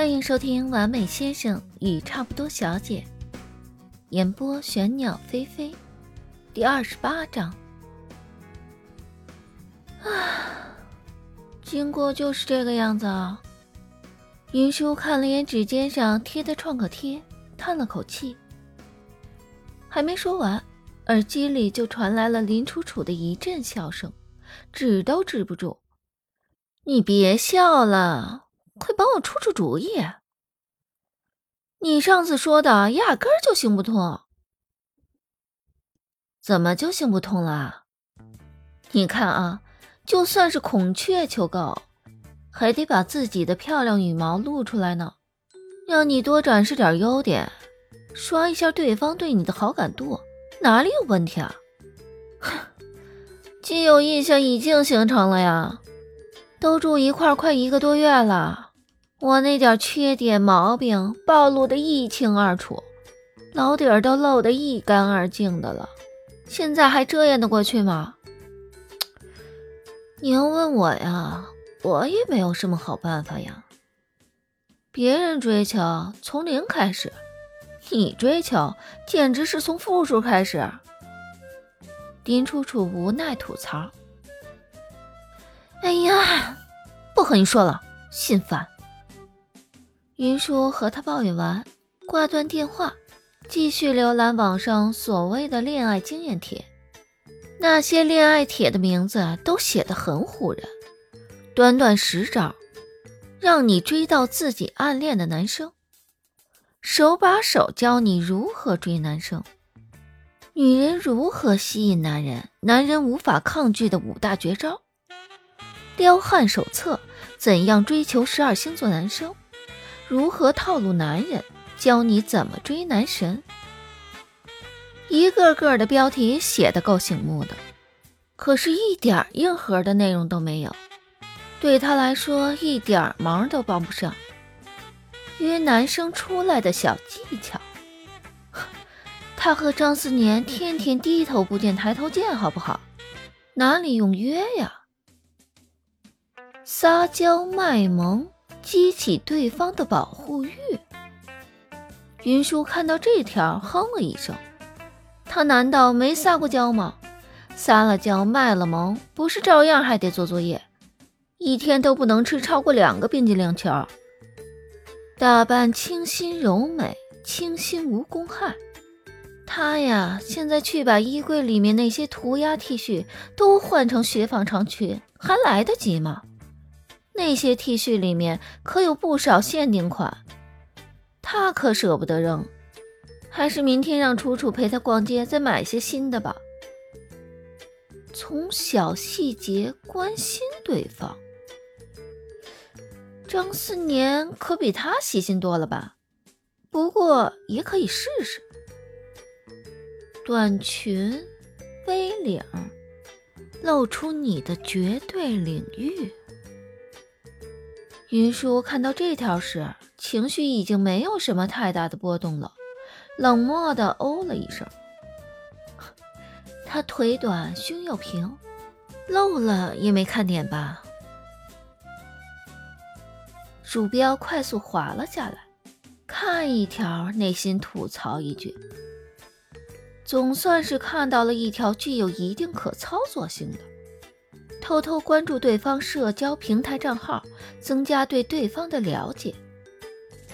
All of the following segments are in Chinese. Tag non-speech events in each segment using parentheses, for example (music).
欢迎收听《完美先生与差不多小姐》，演播玄鸟飞飞，第二十八章。啊，经过就是这个样子啊。云舒看了眼指尖上贴的创可贴，叹了口气。还没说完，耳机里就传来了林楚楚的一阵笑声，止都止不住。你别笑了。快帮我出出主意！你上次说的压根儿就行不通，怎么就行不通了？你看啊，就算是孔雀求购，还得把自己的漂亮羽毛露出来呢，让你多展示点优点，刷一下对方对你的好感度，哪里有问题啊？哼，既有印象已经形成了呀，都住一块快一个多月了。我那点缺点毛病暴露的一清二楚，老底儿都露得一干二净的了，现在还遮掩得过去吗？你要问我呀，我也没有什么好办法呀。别人追求从零开始，你追求简直是从负数开始。林楚楚无奈吐槽：“哎呀，不和你说了，心烦。”云舒和他抱怨完，挂断电话，继续浏览网上所谓的恋爱经验帖。那些恋爱帖的名字都写得很唬人，短短十招，让你追到自己暗恋的男生，手把手教你如何追男生，女人如何吸引男人，男人无法抗拒的五大绝招，撩汉手册，怎样追求十二星座男生。如何套路男人？教你怎么追男神。一个个的标题写的够醒目的，可是，一点硬核的内容都没有。对他来说，一点忙都帮不上。约男生出来的小技巧，(laughs) 他和张思年天天低头不见抬头见，好不好？哪里用约呀？撒娇卖萌。激起对方的保护欲。云舒看到这条，哼了一声。他难道没撒过娇吗？撒了娇，卖了萌，不是照样还得做作业，一天都不能吃超过两个冰激凌球。打扮清新柔美，清新无公害。他呀，现在去把衣柜里面那些涂鸦 T 恤都换成雪纺长裙，还来得及吗？那些 T 恤里面可有不少限定款，他可舍不得扔，还是明天让楚楚陪他逛街，再买些新的吧。从小细节关心对方，张思年可比他细心多了吧？不过也可以试试，短裙、V 领，露出你的绝对领域。云舒看到这条时，情绪已经没有什么太大的波动了，冷漠的哦了一声。他腿短，胸又平，露了也没看点吧？鼠标快速滑了下来，看一条，内心吐槽一句：总算是看到了一条具有一定可操作性的。偷偷关注对方社交平台账号，增加对对方的了解。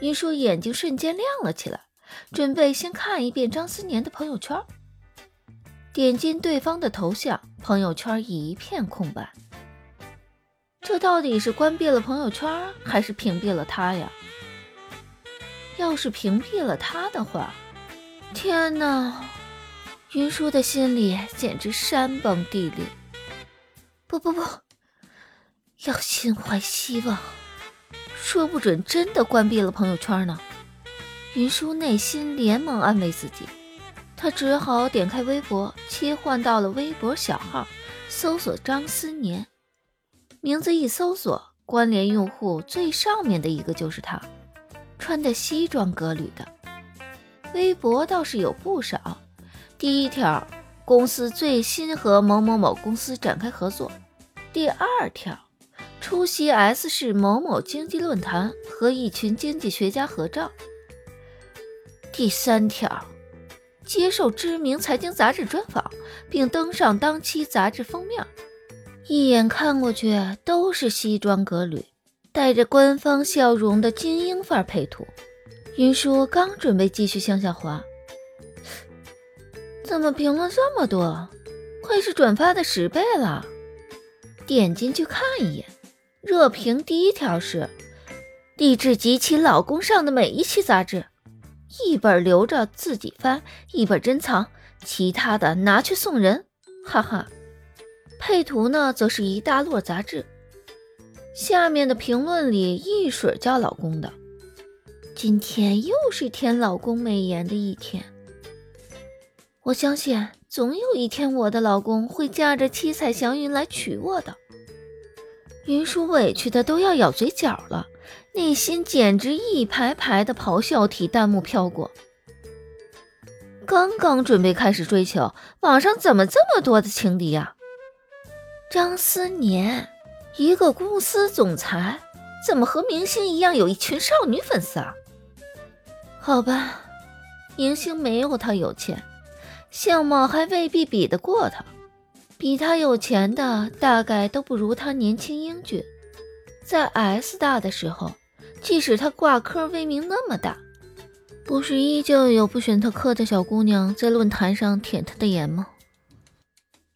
云舒眼睛瞬间亮了起来，准备先看一遍张思年的朋友圈。点进对方的头像，朋友圈一片空白。这到底是关闭了朋友圈，还是屏蔽了他呀？要是屏蔽了他的话，天哪！云舒的心里简直山崩地裂。不不不，要心怀希望，说不准真的关闭了朋友圈呢。云舒内心连忙安慰自己，他只好点开微博，切换到了微博小号，搜索张思年，名字一搜索，关联用户最上面的一个就是他，穿的西装革履的。微博倒是有不少，第一条，公司最新和某某某公司展开合作。第二条，出席 S 市某某经济论坛，和一群经济学家合照。第三条，接受知名财经杂志专访，并登上当期杂志封面。一眼看过去都是西装革履、带着官方笑容的精英范儿配图。云舒刚准备继续向下滑，怎么评论这么多？快是转发的十倍了。点进去看一眼，热评第一条是：励志集齐老公上的每一期杂志，一本留着自己翻，一本珍藏，其他的拿去送人。哈哈。配图呢，则是一大摞杂志。下面的评论里一水叫老公的。今天又是舔老公美颜的一天。我相信总有一天，我的老公会驾着七彩祥云来娶我的。云舒委屈的都要咬嘴角了，内心简直一排排的咆哮体弹幕飘过。刚刚准备开始追求，网上怎么这么多的情敌呀？张思年，一个公司总裁，怎么和明星一样有一群少女粉丝啊？好吧，明星没有他有钱，相貌还未必比得过他，比他有钱的大概都不如他年轻英俊。在 S 大的时候，即使他挂科威名那么大，不是依旧有不选他科的小姑娘在论坛上舔他的颜吗？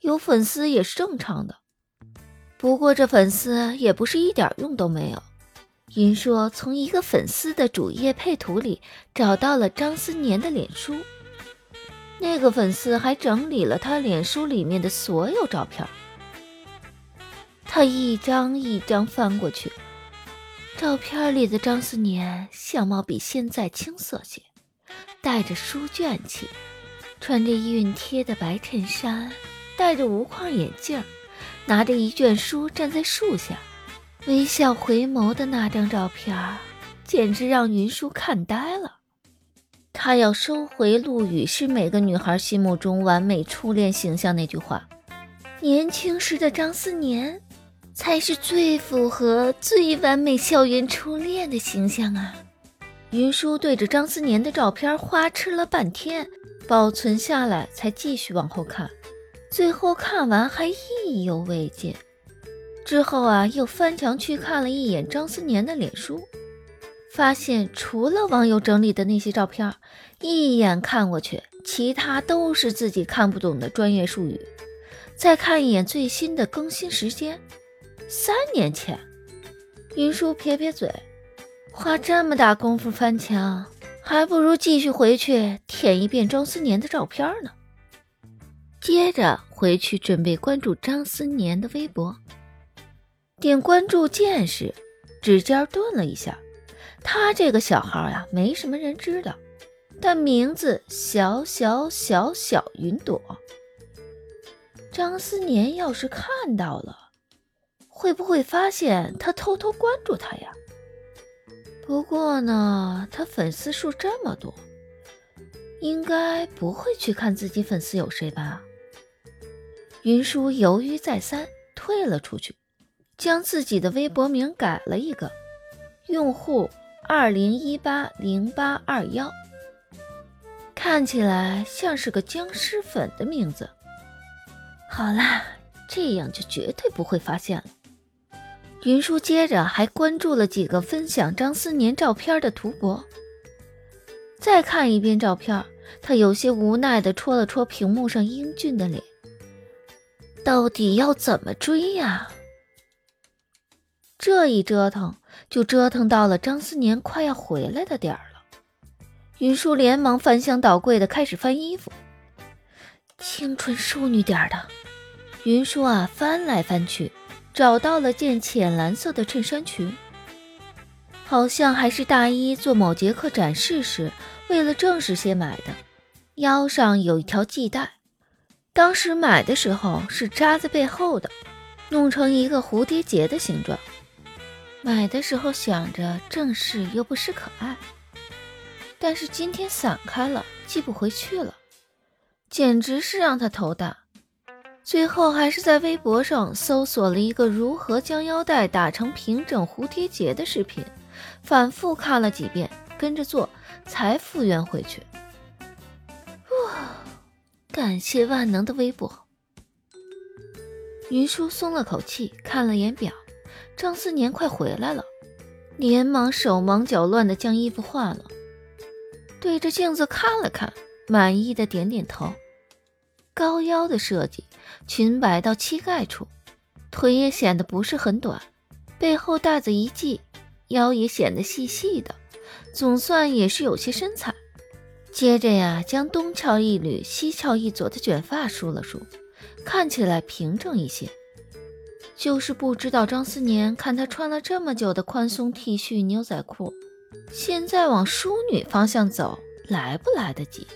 有粉丝也是正常的。不过这粉丝也不是一点用都没有。云说从一个粉丝的主页配图里找到了张思年的脸书，那个粉丝还整理了他脸书里面的所有照片。他一张一张翻过去，照片里的张思年相貌比现在青涩些，带着书卷气，穿着熨贴的白衬衫，戴着无框眼镜。拿着一卷书站在树下，微笑回眸的那张照片，简直让云舒看呆了。他要收回陆羽是每个女孩心目中完美初恋形象那句话。年轻时的张思年，才是最符合最完美校园初恋的形象啊！云舒对着张思年的照片花痴了半天，保存下来才继续往后看。最后看完还意犹未尽，之后啊又翻墙去看了一眼张思年的脸书，发现除了网友整理的那些照片，一眼看过去，其他都是自己看不懂的专业术语。再看一眼最新的更新时间，三年前。云舒撇撇嘴，花这么大功夫翻墙，还不如继续回去舔一遍张思年的照片呢。接着回去准备关注张思年的微博，点关注键时，指尖顿了一下。他这个小号呀，没什么人知道，但名字小小小小云朵。张思年要是看到了，会不会发现他偷偷关注他呀？不过呢，他粉丝数这么多，应该不会去看自己粉丝有谁吧？云舒犹豫再三，退了出去，将自己的微博名改了一个，用户二零一八零八二幺，看起来像是个僵尸粉的名字。好啦，这样就绝对不会发现了。云舒接着还关注了几个分享张思年照片的图博，再看一遍照片，他有些无奈地戳了戳屏幕上英俊的脸。到底要怎么追呀？这一折腾就折腾到了张思年快要回来的点儿了。云舒连忙翻箱倒柜的开始翻衣服，青春淑女点儿的。云舒啊，翻来翻去，找到了件浅蓝色的衬衫裙，好像还是大一做某节课展示时为了正式些买的，腰上有一条系带。当时买的时候是扎在背后的，弄成一个蝴蝶结的形状。买的时候想着正式又不失可爱，但是今天散开了，系不回去了，简直是让他头大。最后还是在微博上搜索了一个如何将腰带打成平整蝴蝶结的视频，反复看了几遍，跟着做，才复原回去。哇，感谢万能的微博。云舒松了口气，看了眼表，张思年快回来了，连忙手忙脚乱地将衣服换了，对着镜子看了看，满意的点点头。高腰的设计，裙摆到膝盖处，腿也显得不是很短，背后带子一系，腰也显得细细的，总算也是有些身材。接着呀，将东翘一缕、西翘一撮的卷发梳了梳。看起来平整一些，就是不知道张思年看他穿了这么久的宽松 T 恤牛仔裤，现在往淑女方向走来不来得及？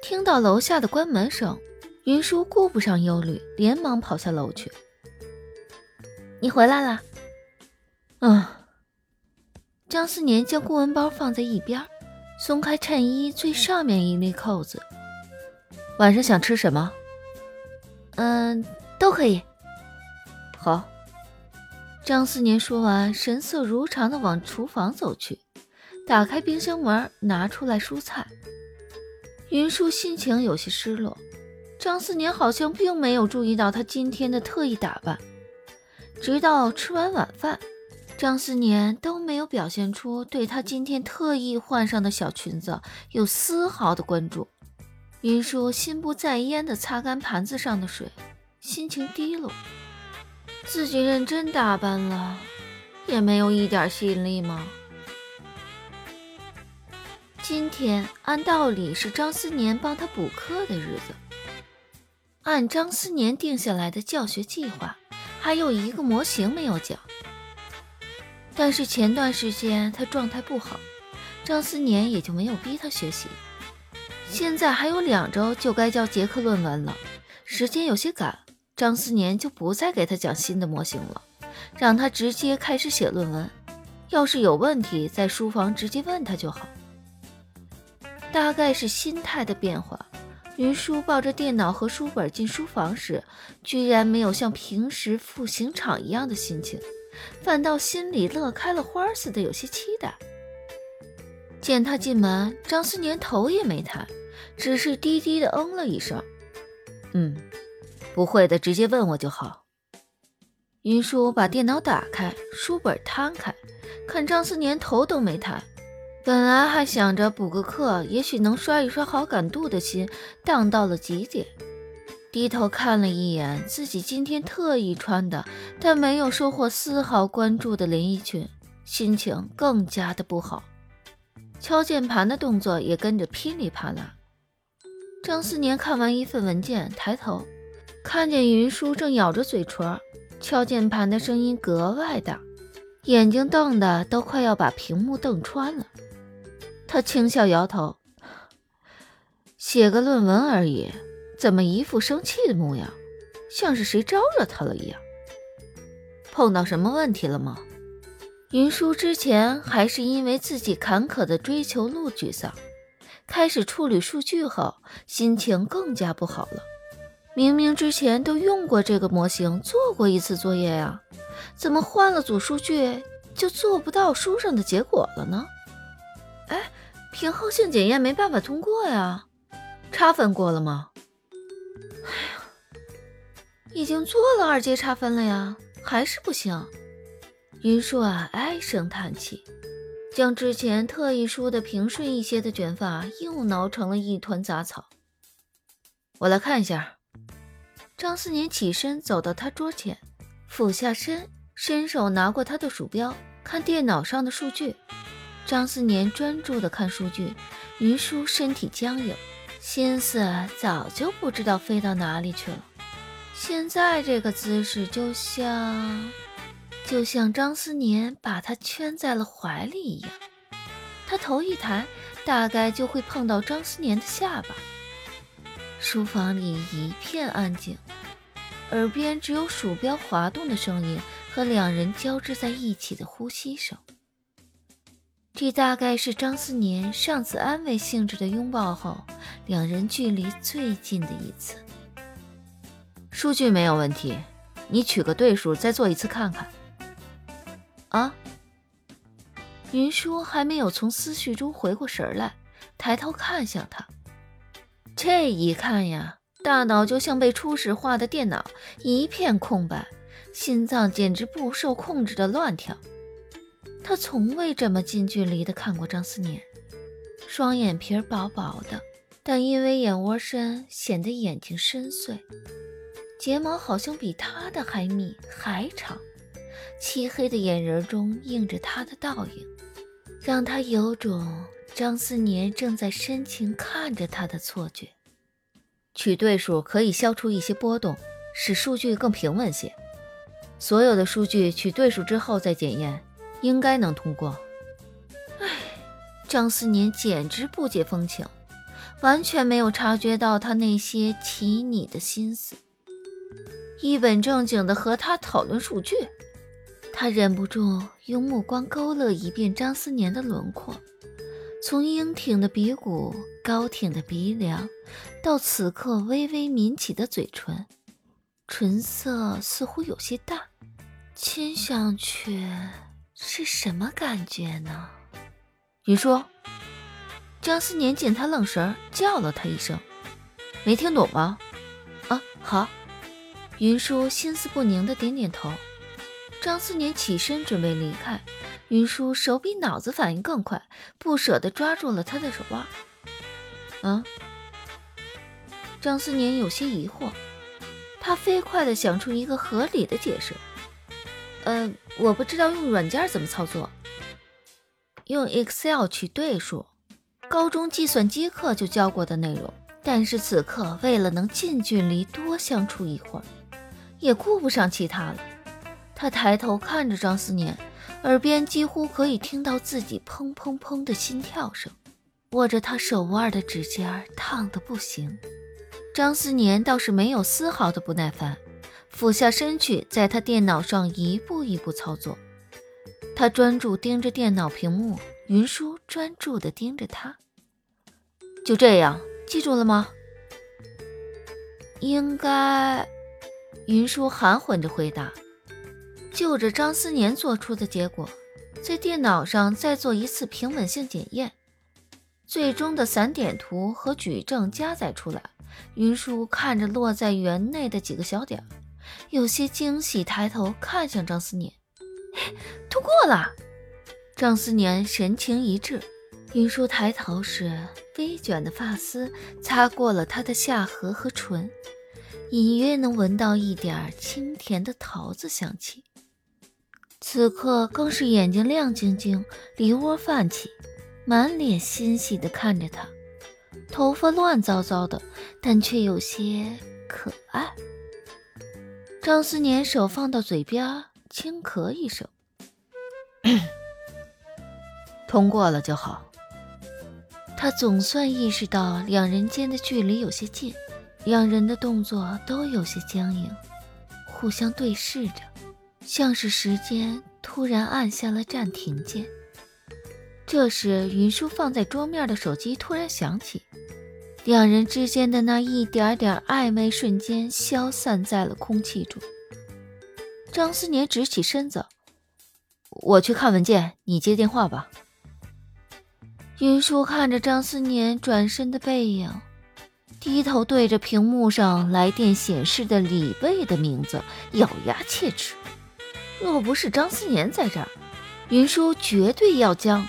听到楼下的关门声，云舒顾不上忧虑，连忙跑下楼去。你回来了。嗯。张思年将公文包放在一边，松开衬衣最上面一粒扣子。晚上想吃什么？嗯，都可以。好。张思年说完，神色如常的往厨房走去，打开冰箱门，拿出来蔬菜。云舒心情有些失落，张思年好像并没有注意到他今天的特意打扮。直到吃完晚饭，张思年都没有表现出对他今天特意换上的小裙子有丝毫的关注。云舒心不在焉地擦干盘子上的水，心情低落。自己认真打扮了，也没有一点吸引力吗？今天按道理是张思年帮他补课的日子，按张思年定下来的教学计划，还有一个模型没有讲。但是前段时间他状态不好，张思年也就没有逼他学习。现在还有两周就该交结课论文了，时间有些赶，张思年就不再给他讲新的模型了，让他直接开始写论文。要是有问题，在书房直接问他就好。大概是心态的变化，云舒抱着电脑和书本进书房时，居然没有像平时赴刑场一样的心情，反倒心里乐开了花似的，有些期待。见他进门，张思年头也没抬。只是低低的嗯了一声，嗯，不会的，直接问我就好。云舒把电脑打开，书本摊开，看张思年头都没抬，本来还想着补个课，也许能刷一刷好感度的心荡到了极点。低头看了一眼自己今天特意穿的，但没有收获丝毫关注的连衣裙，心情更加的不好。敲键盘的动作也跟着噼里啪啦。张思年看完一份文件，抬头看见云舒正咬着嘴唇，敲键盘的声音格外大，眼睛瞪得都快要把屏幕瞪穿了。他轻笑摇头：“写个论文而已，怎么一副生气的模样，像是谁招惹他了一样？碰到什么问题了吗？”云舒之前还是因为自己坎坷的追求路沮丧。开始处理数据后，心情更加不好了。明明之前都用过这个模型，做过一次作业呀，怎么换了组数据就做不到书上的结果了呢？哎，平衡性检验没办法通过呀，差分过了吗？哎呀，已经做了二阶差分了呀，还是不行。云舒啊，唉声叹气。将之前特意梳的平顺一些的卷发又挠成了一团杂草。我来看一下。张思年起身走到他桌前，俯下身，伸手拿过他的鼠标，看电脑上的数据。张思年专注地看数据，云舒身体僵硬，心思早就不知道飞到哪里去了。现在这个姿势就像……就像张思年把他圈在了怀里一样，他头一抬，大概就会碰到张思年的下巴。书房里一片安静，耳边只有鼠标滑动的声音和两人交织在一起的呼吸声。这大概是张思年上次安慰性质的拥抱后，两人距离最近的一次。数据没有问题，你取个对数再做一次看看。啊？云舒还没有从思绪中回过神来，抬头看向他。这一看呀，大脑就像被初始化的电脑，一片空白，心脏简直不受控制的乱跳。他从未这么近距离的看过张思年，双眼皮薄薄的，但因为眼窝深，显得眼睛深邃。睫毛好像比他的还密还长，漆黑的眼仁中映着他的倒影，让他有种张思年正在深情看着他的错觉。取对数可以消除一些波动，使数据更平稳些。所有的数据取对数之后再检验，应该能通过。唉，张思年简直不解风情，完全没有察觉到他那些奇拟的心思。一本正经的和他讨论数据，他忍不住用目光勾勒一遍张思年的轮廓，从英挺的鼻骨、高挺的鼻梁，到此刻微微抿起的嘴唇，唇色似乎有些淡，亲上去是什么感觉呢？云舒，张思年见他愣神，叫了他一声：“没听懂吗？”啊，好。云舒心思不宁的点点头，张思年起身准备离开，云舒手比脑子反应更快，不舍得抓住了他的手腕。啊，张思年有些疑惑，他飞快的想出一个合理的解释。呃，我不知道用软件怎么操作，用 Excel 取对数，高中计算机课就教过的内容，但是此刻为了能近距离多相处一会儿。也顾不上其他了，他抬头看着张思年，耳边几乎可以听到自己砰砰砰的心跳声。握着他手腕的指尖烫得不行。张思年倒是没有丝毫的不耐烦，俯下身去，在他电脑上一步一步操作。他专注盯着电脑屏幕，云舒专注地盯着他。就这样，记住了吗？应该。云舒含混着回答：“就着张思年做出的结果，在电脑上再做一次平稳性检验，最终的散点图和矩阵加载出来。”云舒看着落在园内的几个小点，有些惊喜，抬头看向张思年：“ (laughs) 通过了！”张思年神情一滞，云舒抬头时，微卷的发丝擦过了他的下颌和唇。隐约能闻到一点清甜的桃子香气，此刻更是眼睛亮晶晶，梨窝泛起，满脸欣喜地看着他，头发乱糟糟的，但却有些可爱。张思年手放到嘴边，轻咳一声：(coughs) “通过了就好。”他总算意识到两人间的距离有些近。两人的动作都有些僵硬，互相对视着，像是时间突然按下了暂停键。这时，云舒放在桌面的手机突然响起，两人之间的那一点点暧昧瞬间消散在了空气中。张思年直起身子：“我去看文件，你接电话吧。”云舒看着张思年转身的背影。低头对着屏幕上来电显示的李卫的名字，咬牙切齿。若不是张思年在这儿，云舒绝对要将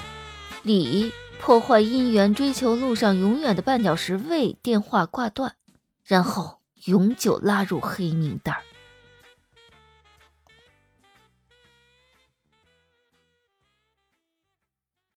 李破坏姻缘追求路上永远的绊脚石卫电话挂断，然后永久拉入黑名单。